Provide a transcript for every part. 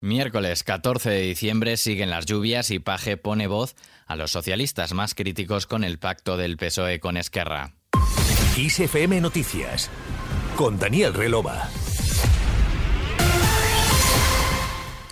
Miércoles 14 de diciembre siguen las lluvias y Paje pone voz a los socialistas más críticos con el pacto del PSOE con Esquerra. Noticias con Daniel Relova.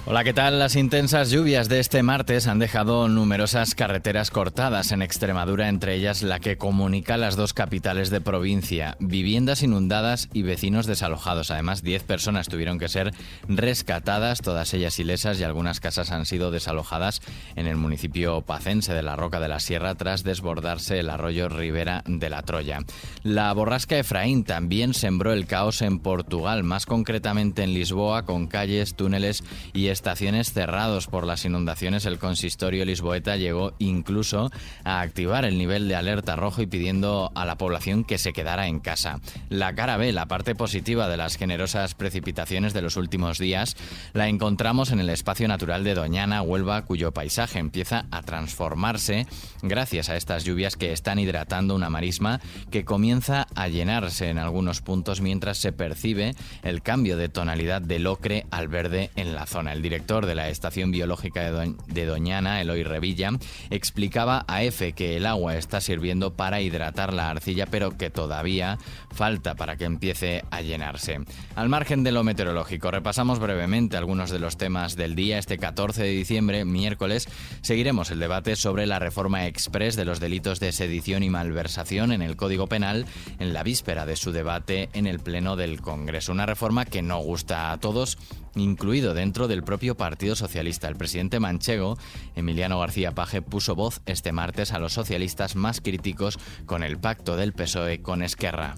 Hola, ¿qué tal? Las intensas lluvias de este martes han dejado numerosas carreteras cortadas en Extremadura, entre ellas la que comunica las dos capitales de provincia. Viviendas inundadas y vecinos desalojados. Además, 10 personas tuvieron que ser rescatadas, todas ellas ilesas, y algunas casas han sido desalojadas en el municipio pacense de la Roca de la Sierra tras desbordarse el arroyo Ribera de la Troya. La borrasca Efraín también sembró el caos en Portugal, más concretamente en Lisboa, con calles, túneles y estaciones cerrados por las inundaciones, el consistorio lisboeta llegó incluso a activar el nivel de alerta rojo y pidiendo a la población que se quedara en casa. La cara B, la parte positiva de las generosas precipitaciones de los últimos días, la encontramos en el espacio natural de Doñana, Huelva, cuyo paisaje empieza a transformarse gracias a estas lluvias que están hidratando una marisma que comienza a llenarse en algunos puntos mientras se percibe el cambio de tonalidad del ocre al verde en la zona director de la Estación Biológica de, Doñana, Eloy Revilla, explicaba a EFE que el agua está sirviendo para hidratar la arcilla, pero que todavía falta para que empiece a llenarse. Al margen de lo meteorológico, repasamos brevemente algunos de los temas del día. Este 14 de diciembre, miércoles, seguiremos el debate sobre la reforma express de los delitos de sedición y malversación en el Código Penal en la víspera de su debate en el Pleno del Congreso. Una reforma que no gusta a todos, incluido dentro del propio Partido Socialista. El presidente manchego, Emiliano García Paje, puso voz este martes a los socialistas más críticos con el pacto del PSOE con Esquerra.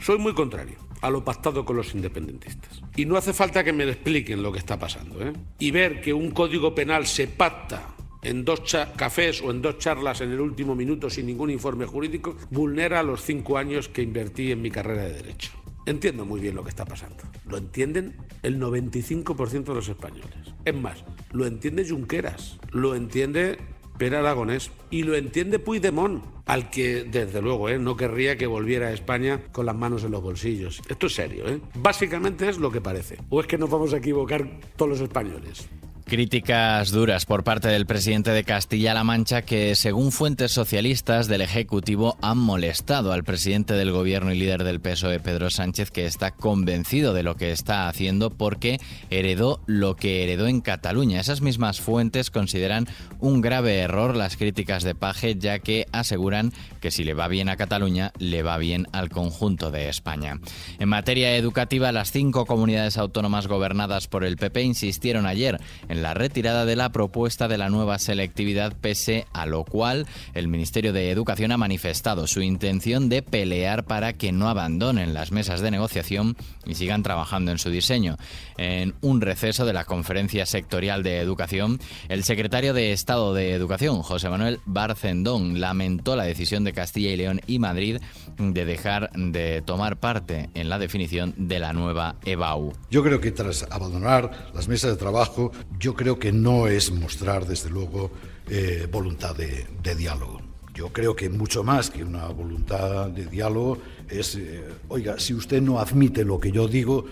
Soy muy contrario a lo pactado con los independentistas. Y no hace falta que me expliquen lo que está pasando. ¿eh? Y ver que un código penal se pacta en dos cafés o en dos charlas en el último minuto sin ningún informe jurídico, vulnera los cinco años que invertí en mi carrera de derecho. Entiendo muy bien lo que está pasando. Lo entienden el 95% de los españoles. Es más, lo entiende Junqueras, lo entiende Pere Aragonés y lo entiende Puigdemont, al que desde luego ¿eh? no querría que volviera a España con las manos en los bolsillos. Esto es serio, ¿eh? Básicamente es lo que parece. ¿O es que nos vamos a equivocar todos los españoles? Críticas duras por parte del presidente de Castilla-La Mancha que, según fuentes socialistas del Ejecutivo, han molestado al presidente del gobierno y líder del PSOE, Pedro Sánchez, que está convencido de lo que está haciendo porque heredó lo que heredó en Cataluña. Esas mismas fuentes consideran un grave error las críticas de Paje, ya que aseguran que si le va bien a Cataluña, le va bien al conjunto de España. En materia educativa, las cinco comunidades autónomas gobernadas por el PP insistieron ayer en la retirada de la propuesta de la nueva selectividad, pese a lo cual el Ministerio de Educación ha manifestado su intención de pelear para que no abandonen las mesas de negociación y sigan trabajando en su diseño. En un receso de la Conferencia Sectorial de Educación, el secretario de Estado de Educación, José Manuel Barcendón, lamentó la decisión de Castilla y León y Madrid de dejar de tomar parte en la definición de la nueva EBAU. Yo creo que tras abandonar las mesas de trabajo, yo creo que no es mostrar, desde luego, eh, voluntad de, diálogo. Yo creo que mucho más que una voluntad de diálogo es, eh, oiga, si usted no admite lo que yo digo,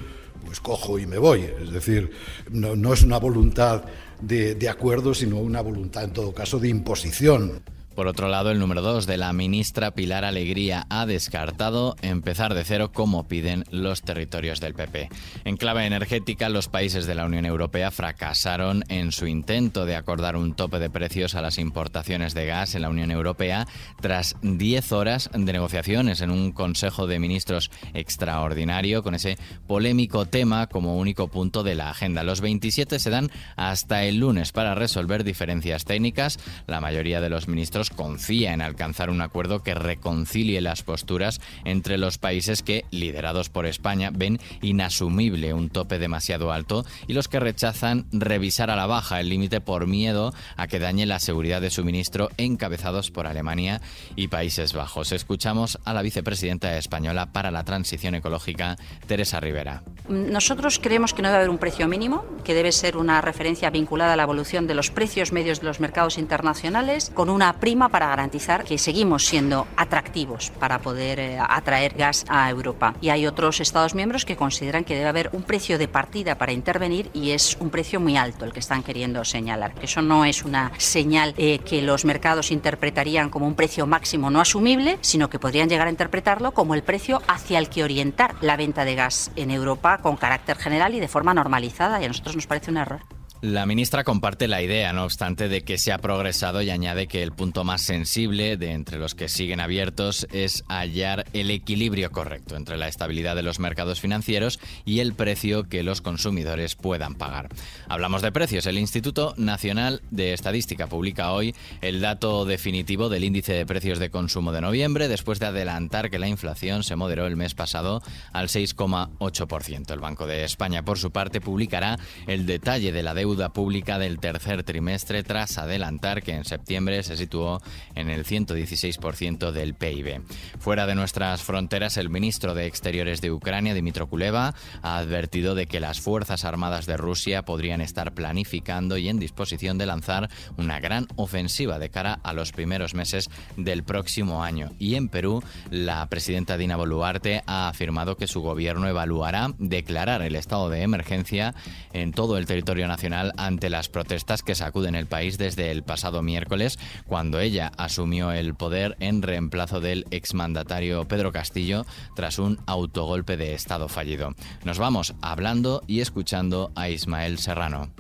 pues cojo y me voy. Es decir, no, no es una voluntad de acuerdo, sino una voluntad, en todo caso, de imposición. Por otro lado, el número 2 de la ministra Pilar Alegría ha descartado empezar de cero como piden los territorios del PP. En clave energética, los países de la Unión Europea fracasaron en su intento de acordar un tope de precios a las importaciones de gas en la Unión Europea tras 10 horas de negociaciones en un Consejo de Ministros extraordinario con ese polémico tema como único punto de la agenda. Los 27 se dan hasta el lunes para resolver diferencias técnicas. La mayoría de los ministros confía en alcanzar un acuerdo que reconcilie las posturas entre los países que, liderados por España, ven inasumible un tope demasiado alto y los que rechazan revisar a la baja el límite por miedo a que dañe la seguridad de suministro encabezados por Alemania y Países Bajos. Escuchamos a la vicepresidenta española para la transición ecológica, Teresa Rivera. Nosotros creemos que no debe haber un precio mínimo, que debe ser una referencia vinculada a la evolución de los precios medios de los mercados internacionales, con una prima para garantizar que seguimos siendo atractivos para poder eh, atraer gas a Europa. Y hay otros Estados miembros que consideran que debe haber un precio de partida para intervenir y es un precio muy alto el que están queriendo señalar. Eso no es una señal eh, que los mercados interpretarían como un precio máximo no asumible, sino que podrían llegar a interpretarlo como el precio hacia el que orientar la venta de gas en Europa con carácter general y de forma normalizada. Y a nosotros nos parece un error. La ministra comparte la idea, no obstante, de que se ha progresado y añade que el punto más sensible de entre los que siguen abiertos es hallar el equilibrio correcto entre la estabilidad de los mercados financieros y el precio que los consumidores puedan pagar. Hablamos de precios. El Instituto Nacional de Estadística publica hoy el dato definitivo del índice de precios de consumo de noviembre, después de adelantar que la inflación se moderó el mes pasado al 6,8%. El Banco de España, por su parte, publicará el detalle de la deuda deuda pública del tercer trimestre tras adelantar que en septiembre se situó en el 116% del PIB. Fuera de nuestras fronteras, el ministro de Exteriores de Ucrania, Dimitro Kuleva, ha advertido de que las Fuerzas Armadas de Rusia podrían estar planificando y en disposición de lanzar una gran ofensiva de cara a los primeros meses del próximo año. Y en Perú, la presidenta Dina Boluarte ha afirmado que su gobierno evaluará declarar el estado de emergencia en todo el territorio nacional ante las protestas que sacuden el país desde el pasado miércoles, cuando ella asumió el poder en reemplazo del exmandatario Pedro Castillo tras un autogolpe de Estado fallido. Nos vamos hablando y escuchando a Ismael Serrano.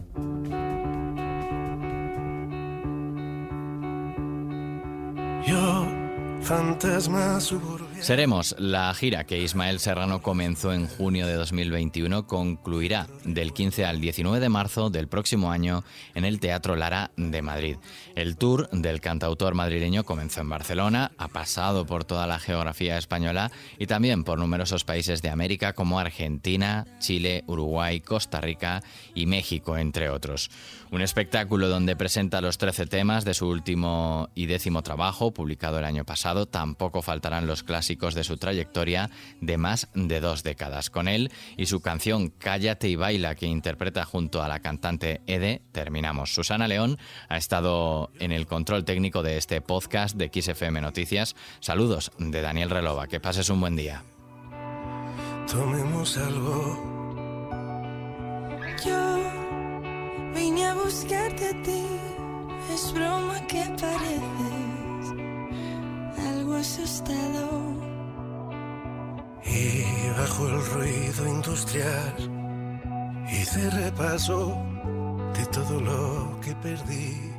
Yo, fantasma Seremos la gira que Ismael Serrano comenzó en junio de 2021 concluirá del 15 al 19 de marzo del próximo año en el Teatro Lara de Madrid. El tour del cantautor madrileño comenzó en Barcelona, ha pasado por toda la geografía española y también por numerosos países de América como Argentina, Chile, Uruguay, Costa Rica y México, entre otros. Un espectáculo donde presenta los 13 temas de su último y décimo trabajo, publicado el año pasado. Tampoco faltarán los clásicos de su trayectoria de más de dos décadas. Con él y su canción Cállate y baila que interpreta junto a la cantante Ede, terminamos. Susana León ha estado en el control técnico de este podcast de XFM Noticias. Saludos de Daniel Relova. Que pases un buen día. Tomemos algo. Yo vine a buscarte a ti. Es broma que pareces algo asustado y bajo el ruido industrial hice repaso de todo lo que perdí.